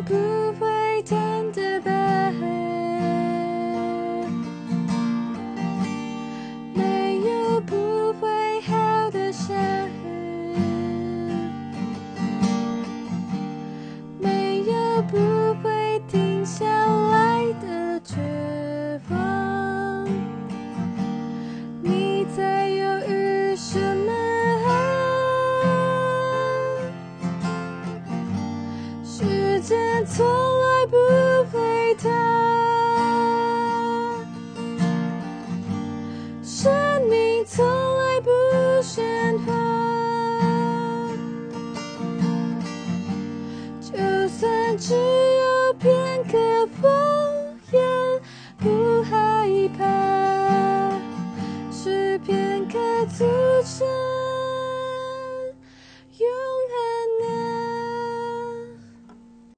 不会疼的疤，没有不会好的伤，没有不会停下时间从来不回答，生命从来不宣判，就算只有片刻，我也不害怕，是片刻组成。